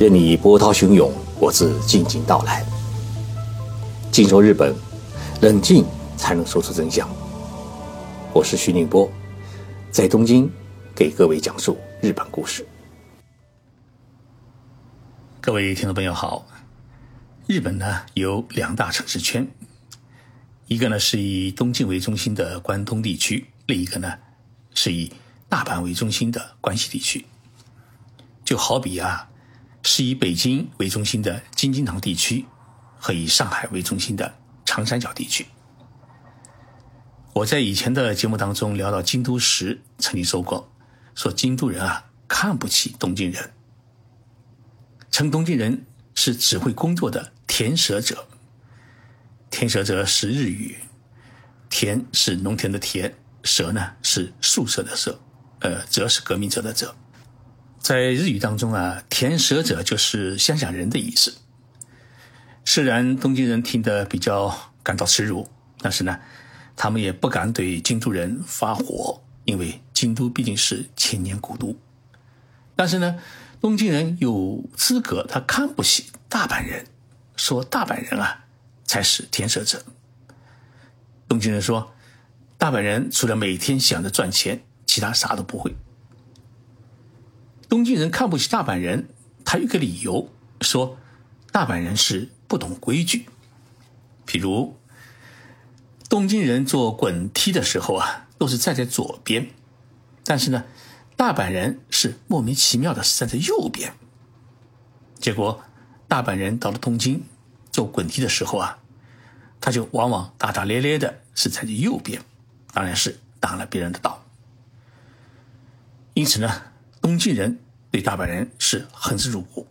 任你波涛汹涌，我自静静到来。静说日本，冷静才能说出真相。我是徐宁波，在东京给各位讲述日本故事。各位听众朋友好，日本呢有两大城市圈，一个呢是以东京为中心的关东地区，另一个呢是以大阪为中心的关西地区。就好比啊。是以北京为中心的京津唐地区和以上海为中心的长三角地区。我在以前的节目当中聊到京都时，曾经说过，说京都人啊看不起东京人，称东京人是只会工作的田舍者。田舍者是日语，田是农田的田，舍呢是宿舍的舍，呃，则是革命者的者。在日语当中啊，田舍者就是乡下人的意思。虽然东京人听得比较感到耻辱，但是呢，他们也不敢对京都人发火，因为京都毕竟是千年古都。但是呢，东京人有资格，他看不起大阪人，说大阪人啊才是田舍者。东京人说，大阪人除了每天想着赚钱，其他啥都不会。东京人看不起大阪人，他有个理由，说大阪人是不懂规矩。譬如，东京人做滚梯的时候啊，都是站在左边，但是呢，大阪人是莫名其妙的站在右边。结果，大阪人到了东京做滚梯的时候啊，他就往往大大咧咧的是站在右边，当然是挡了别人的道。因此呢。东京人对大阪人是恨之入骨，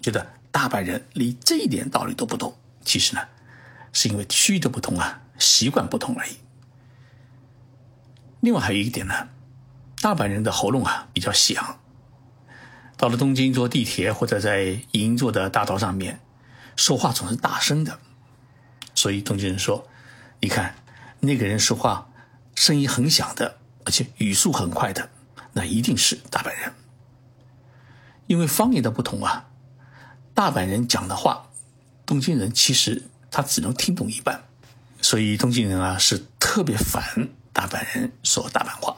觉得大阪人连这一点道理都不懂。其实呢，是因为区域的不同啊，习惯不同而已。另外还有一点呢，大阪人的喉咙啊比较响，到了东京坐地铁或者在银座的大道上面，说话总是大声的。所以东京人说：“你看那个人说话声音很响的，而且语速很快的。”那一定是大阪人，因为方言的不同啊，大阪人讲的话，东京人其实他只能听懂一半，所以东京人啊是特别烦大阪人说大阪话。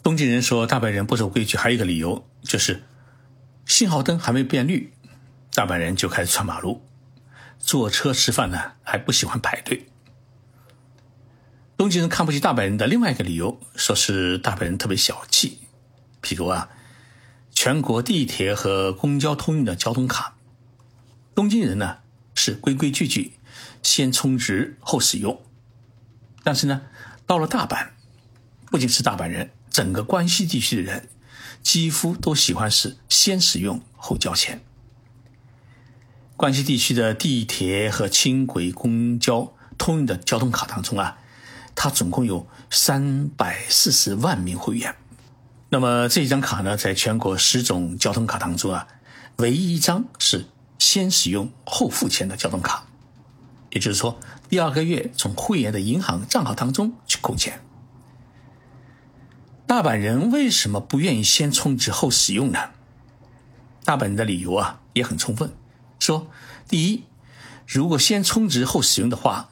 东京人说大阪人不守规矩，还有一个理由就是，信号灯还没变绿，大阪人就开始穿马路，坐车吃饭呢还不喜欢排队。东京人看不起大阪人的另外一个理由，说是大阪人特别小气。譬如啊，全国地铁和公交通用的交通卡，东京人呢是规规矩矩，先充值后使用。但是呢，到了大阪，不仅是大阪人，整个关西地区的人几乎都喜欢是先使用后交钱。关西地区的地铁和轻轨、公交通用的交通卡当中啊。它总共有三百四十万名会员，那么这一张卡呢，在全国十种交通卡当中啊，唯一一张是先使用后付钱的交通卡，也就是说，第二个月从会员的银行账号当中去扣钱。大阪人为什么不愿意先充值后使用呢？大阪人的理由啊也很充分，说第一，如果先充值后使用的话。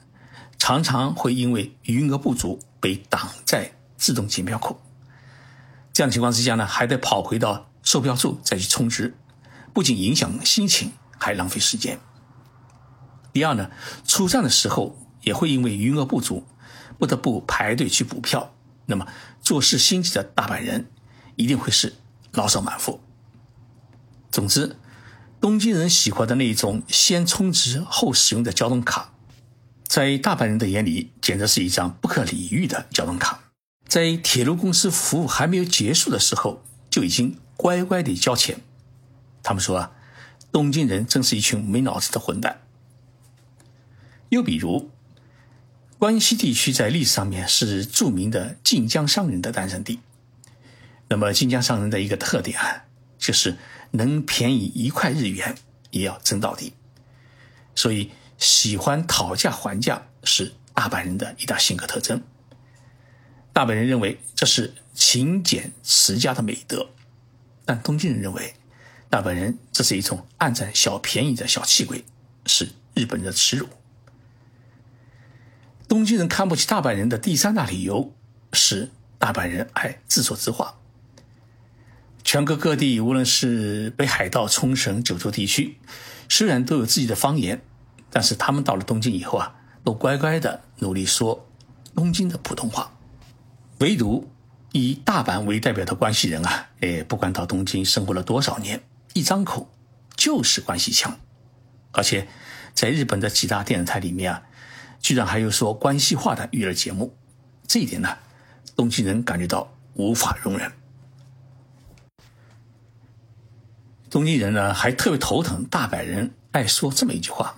常常会因为余额不足被挡在自动检票口，这样情况之下呢，还得跑回到售票处再去充值，不仅影响心情，还浪费时间。第二呢，出站的时候也会因为余额不足，不得不排队去补票，那么做事心急的大阪人一定会是牢骚满腹。总之，东京人喜欢的那一种先充值后使用的交通卡。在大阪人的眼里，简直是一张不可理喻的交通卡。在铁路公司服务还没有结束的时候，就已经乖乖地交钱。他们说啊，东京人真是一群没脑子的混蛋。又比如，关西地区在历史上面是著名的晋江商人的诞生地。那么，晋江商人的一个特点啊，就是能便宜一块日元也要争到底。所以。喜欢讨价还价是大阪人的一大性格特征。大阪人认为这是勤俭持家的美德，但东京人认为，大阪人这是一种暗占小便宜的小气鬼，是日本人的耻辱。东京人看不起大阪人的第三大理由是大阪人爱自说自话。全国各地，无论是北海道、冲绳、九州地区，虽然都有自己的方言，但是他们到了东京以后啊，都乖乖的努力说东京的普通话，唯独。以大阪为代表的关系人啊，哎，不管到东京生活了多少年，一张口就是关系腔，而且在日本的几大电视台里面啊，居然还有说关系话的娱乐节目，这一点呢，东京人感觉到无法容忍。东京人呢，还特别头疼大阪人爱说这么一句话，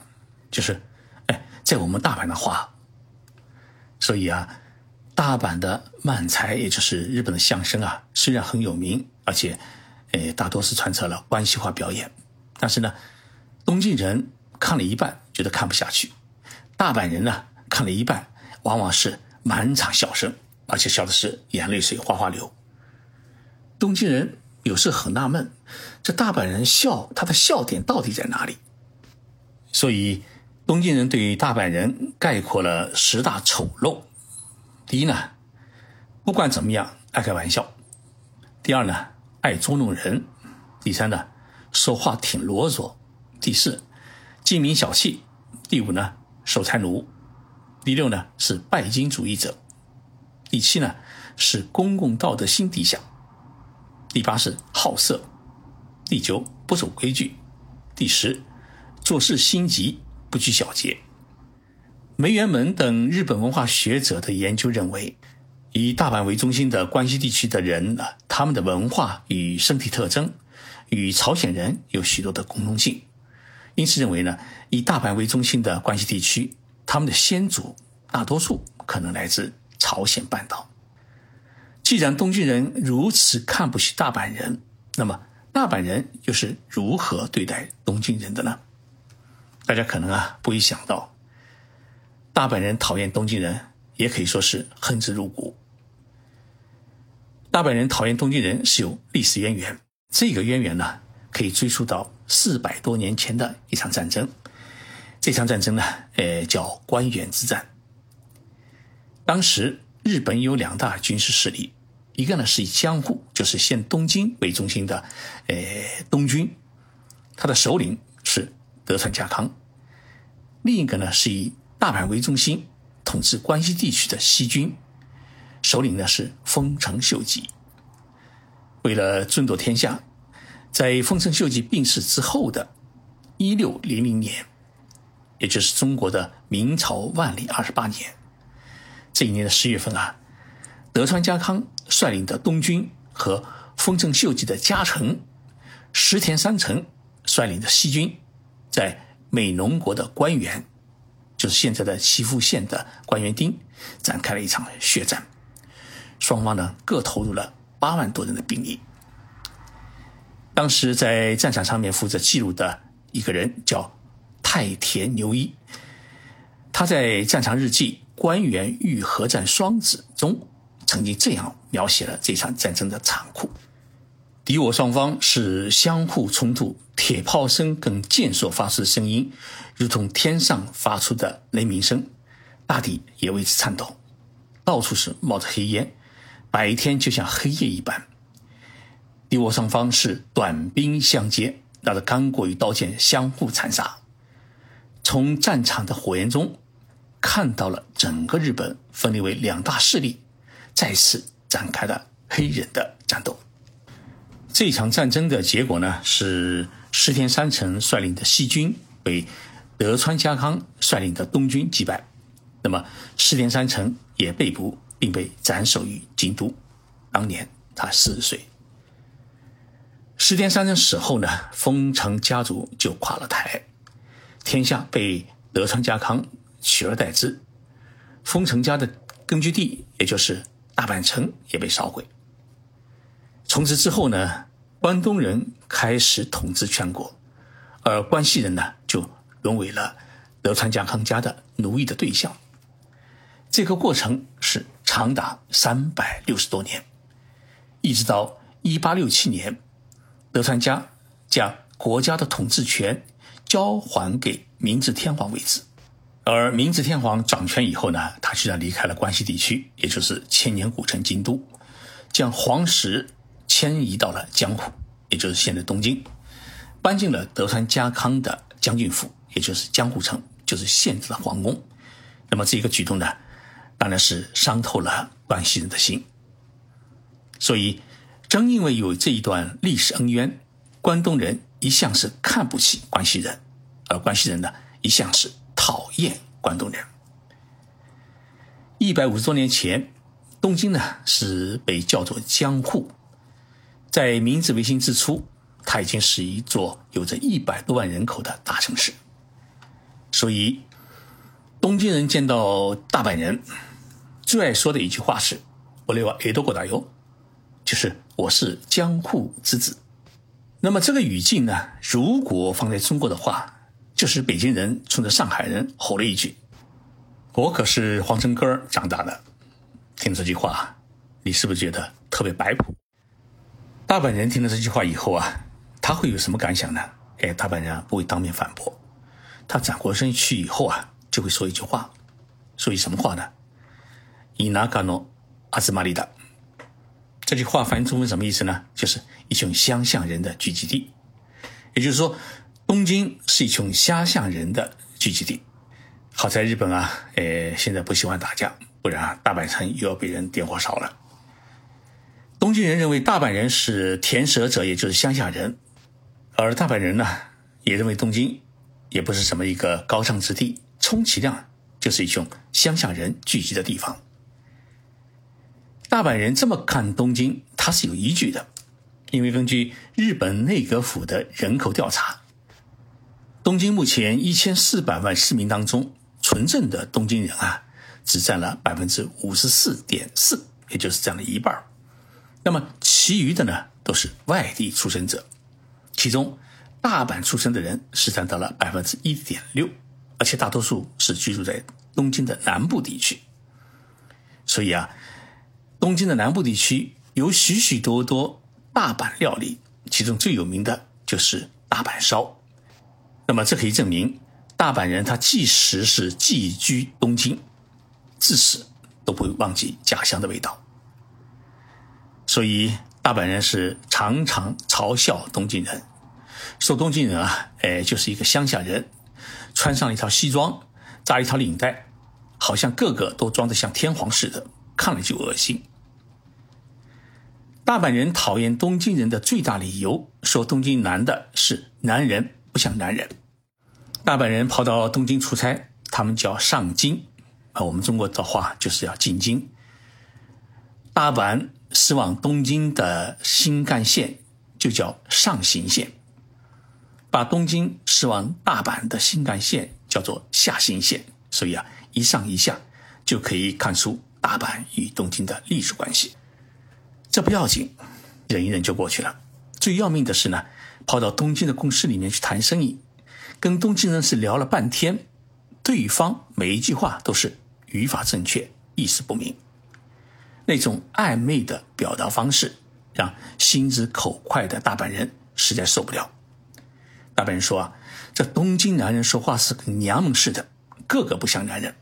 就是，哎，在我们大阪的话，所以啊。大阪的漫才，也就是日本的相声啊，虽然很有名，而且，诶，大多是穿插了关系化表演，但是呢，东京人看了一半觉得看不下去，大阪人呢看了一半往往是满场笑声，而且笑的是眼泪水哗哗流。东京人有时很纳闷，这大阪人笑他的笑点到底在哪里？所以，东京人对于大阪人概括了十大丑陋。第一呢，不管怎么样爱开玩笑；第二呢，爱捉弄人；第三呢，说话挺啰嗦；第四，精明小气；第五呢，守财奴；第六呢，是拜金主义者；第七呢，是公共道德心低下；第八是好色；第九不守规矩；第十做事心急不拘小节。梅原门等日本文化学者的研究认为，以大阪为中心的关西地区的人呢，他们的文化与身体特征与朝鲜人有许多的共通性，因此认为呢，以大阪为中心的关西地区，他们的先祖大多数可能来自朝鲜半岛。既然东京人如此看不起大阪人，那么大阪人又是如何对待东京人的呢？大家可能啊不会想到。大阪人讨厌东京人，也可以说是恨之入骨。大阪人讨厌东京人是有历史渊源，这个渊源呢，可以追溯到四百多年前的一场战争。这场战争呢，呃，叫关原之战。当时日本有两大军事势力，一个呢是以江户，就是现东京为中心的，呃，东军，他的首领是德川家康；另一个呢是以大阪为中心统治关西地区的西军，首领呢是丰臣秀吉。为了争夺天下，在丰臣秀吉病逝之后的1600年，也就是中国的明朝万历二十八年，这一年的十月份啊，德川家康率领的东军和丰臣秀吉的家臣石田三成率领的西军，在美浓国的官员。就是现在的岐阜县的关原町，展开了一场血战，双方呢各投入了八万多人的兵力。当时在战场上面负责记录的一个人叫太田牛一，他在战场日记《关原御合战双子》中，曾经这样描写了这场战争的残酷：敌我双方是相互冲突，铁炮声跟箭所发出的声音。如同天上发出的雷鸣声，大地也为之颤抖，到处是冒着黑烟，白天就像黑夜一般。敌我双方是短兵相接，拿着钢棍与刀剑相互残杀。从战场的火焰中，看到了整个日本分裂为两大势力，再次展开了黑人的战斗。这场战争的结果呢，是石田三成率领的西军被。德川家康率领的东军击败，那么石田三成也被捕，并被斩首于京都。当年他四十岁。石田三成死后呢，丰臣家族就垮了台，天下被德川家康取而代之。丰臣家的根据地，也就是大阪城，也被烧毁。从此之后呢，关东人开始统治全国，而关西人呢，就。沦为了德川家康家的奴役的对象。这个过程是长达三百六十多年，一直到一八六七年，德川家将国家的统治权交还给明治天皇为止。而明治天皇掌权以后呢，他居然离开了关西地区，也就是千年古城京都，将皇室迁移到了江户，也就是现在东京，搬进了德川家康的将军府，也就是江户城，就是现在的皇宫。那么这个举动呢，当然是伤透了关西人的心。所以，正因为有这一段历史恩怨，关东人一向是看不起关西人，而关西人呢，一向是。讨厌关东人。一百五十多年前，东京呢是被叫做江户，在明治维新之初，它已经是一座有着一百多万人口的大城市。所以，东京人见到大阪人，最爱说的一句话是“我来爱多国大哟”，就是我是江户之子。那么这个语境呢，如果放在中国的话，就是北京人冲着上海人吼了一句：“我可是皇城根儿长大的。”听这句话，你是不是觉得特别摆谱？大阪人听了这句话以后啊，他会有什么感想呢？哎，大阪人不会当面反驳，他转过身去以后啊，就会说一句话，说一什么话呢？“伊那嘎诺阿兹玛里达。”这句话翻译中文什么意思呢？就是一群乡下人的聚集地，也就是说。东京是一群乡下人的聚集地，好在日本啊，呃，现在不喜欢打架，不然啊，大阪城又要被人点火烧了。东京人认为大阪人是田舍者，也就是乡下人，而大阪人呢，也认为东京也不是什么一个高尚之地，充其量就是一群乡下人聚集的地方。大阪人这么看东京，他是有依据的，因为根据日本内阁府的人口调查。东京目前一千四百万市民当中，纯正的东京人啊，只占了百分之五十四点四，也就是占了一半那么其余的呢，都是外地出生者，其中大阪出生的人是占到了百分之一点六，而且大多数是居住在东京的南部地区。所以啊，东京的南部地区有许许多多大阪料理，其中最有名的就是大阪烧。那么这可以证明，大阪人他即使是寄居东京，至死都不会忘记家乡的味道。所以大阪人是常常嘲笑东京人，说东京人啊，哎，就是一个乡下人，穿上一套西装，扎一条领带，好像个个都装得像天皇似的，看了就恶心。大阪人讨厌东京人的最大理由，说东京男的是男人。不像男人，大阪人跑到东京出差，他们叫上京，啊，我们中国的话就是要进京。大阪驶往东京的新干线就叫上行线，把东京驶往大阪的新干线叫做下行线。所以啊，一上一下就可以看出大阪与东京的历史关系。这不要紧，忍一忍就过去了。最要命的是呢。跑到东京的公司里面去谈生意，跟东京人是聊了半天，对方每一句话都是语法正确，意思不明。那种暧昧的表达方式，让心直口快的大阪人实在受不了。大阪人说啊，这东京男人说话是跟娘们似的，个个不像男人。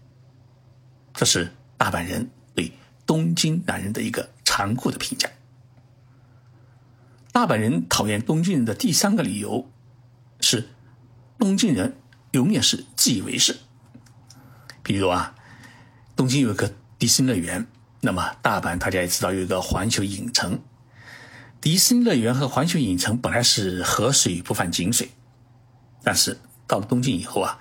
这是大阪人对东京男人的一个残酷的评价。大阪人讨厌东京人的第三个理由是，东京人永远是自以为是。比如啊，东京有一个迪士尼乐园，那么大阪大家也知道有一个环球影城。迪士尼乐园和环球影城本来是河水不犯井水，但是到了东京以后啊，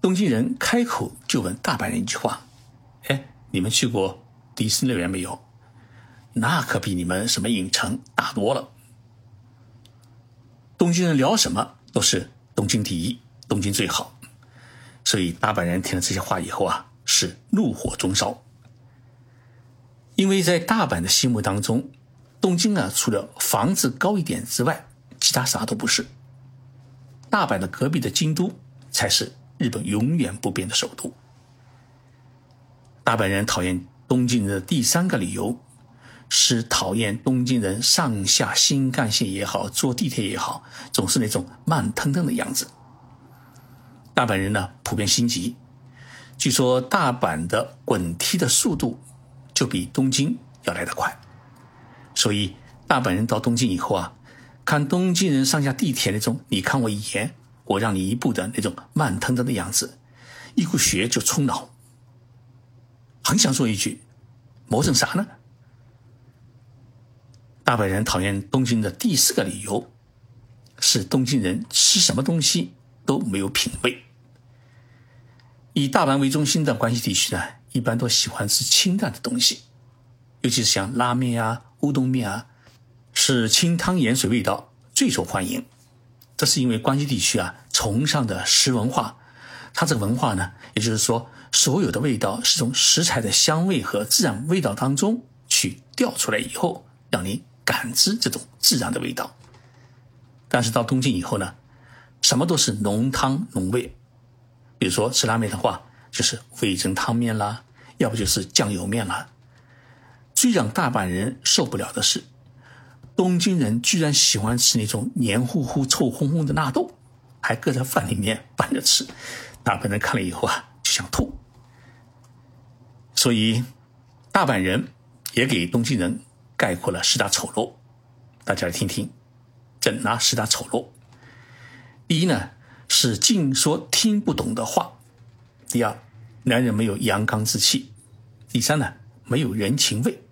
东京人开口就问大阪人一句话：“哎，你们去过迪士尼乐园没有？那可比你们什么影城大多了。”东京人聊什么都是东京第一，东京最好，所以大阪人听了这些话以后啊，是怒火中烧。因为在大阪的心目当中，东京啊除了房子高一点之外，其他啥都不是。大阪的隔壁的京都才是日本永远不变的首都。大阪人讨厌东京人的第三个理由，是讨厌东京人上下新干线也好，坐地铁也好，总是那种慢腾腾的样子。大阪人呢，普遍心急。据说大阪的滚梯的速度就比东京要来得快，所以大阪人到东京以后啊，看东京人上下地铁那种你看我一眼，我让你一步的那种慢腾腾的样子，一股血就冲脑，很想说一句：磨蹭啥呢？大阪人讨厌东京的第四个理由是东京人吃什么东西都没有品味。以大阪为中心的关西地区呢，一般都喜欢吃清淡的东西，尤其是像拉面啊、乌冬面啊，是清汤盐水味道最受欢迎。这是因为关西地区啊崇尚的食文化，它这个文化呢，也就是说，所有的味道是从食材的香味和自然味道当中去调出来以后，让你感知这种自然的味道。但是到东京以后呢，什么都是浓汤浓味。比如说吃拉面的话，就是味增汤面啦，要不就是酱油面啦。最让大阪人受不了的是，东京人居然喜欢吃那种黏糊糊、臭烘烘的纳豆，还搁在饭里面拌着吃。大阪人看了以后啊，就想吐。所以，大阪人也给东京人概括了十大丑陋，大家来听听，怎拿十大丑陋？第一呢？是净说听不懂的话。第二，男人没有阳刚之气。第三呢，没有人情味。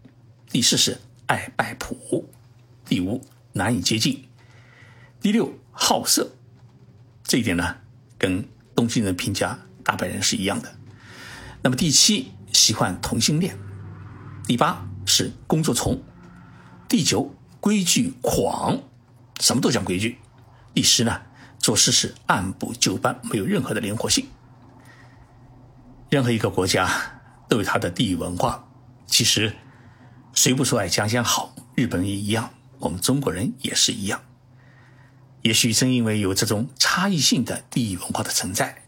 第四是爱摆谱。第五，难以接近。第六，好色。这一点呢，跟东京人评价大阪人是一样的。那么第七，喜欢同性恋。第八是工作虫。第九，规矩狂，什么都讲规矩。第十呢？做事是按部就班，没有任何的灵活性。任何一个国家都有它的地域文化。其实，谁不说爱家乡好？日本人也一样，我们中国人也是一样。也许正因为有这种差异性的地域文化的存在，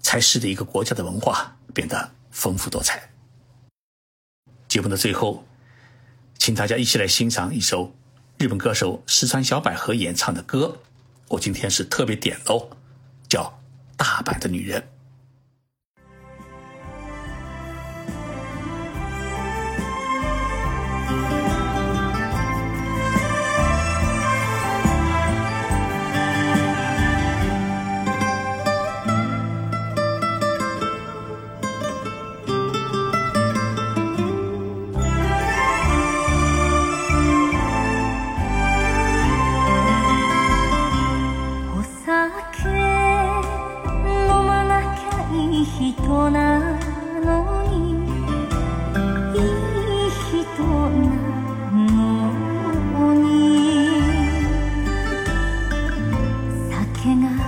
才使得一个国家的文化变得丰富多彩。节目的最后，请大家一起来欣赏一首日本歌手石川小百合演唱的歌。我今天是特别点喽，叫《大阪的女人》。can I?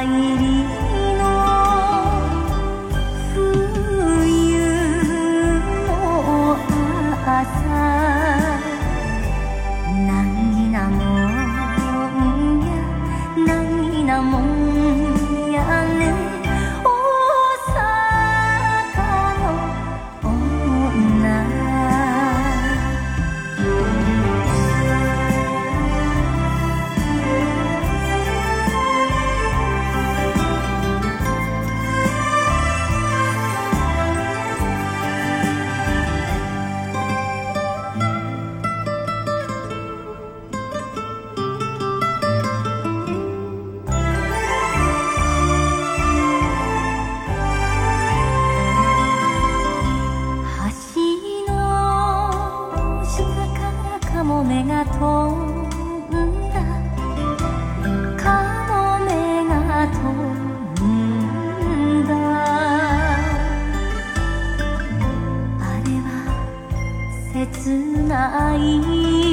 Shayari 切ない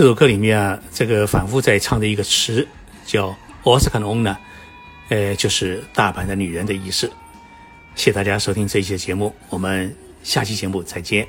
这首歌里面啊，这个反复在唱的一个词叫 “Oscar o n 呢，呃，就是大阪的女人的意思。谢谢大家收听这一期节目，我们下期节目再见。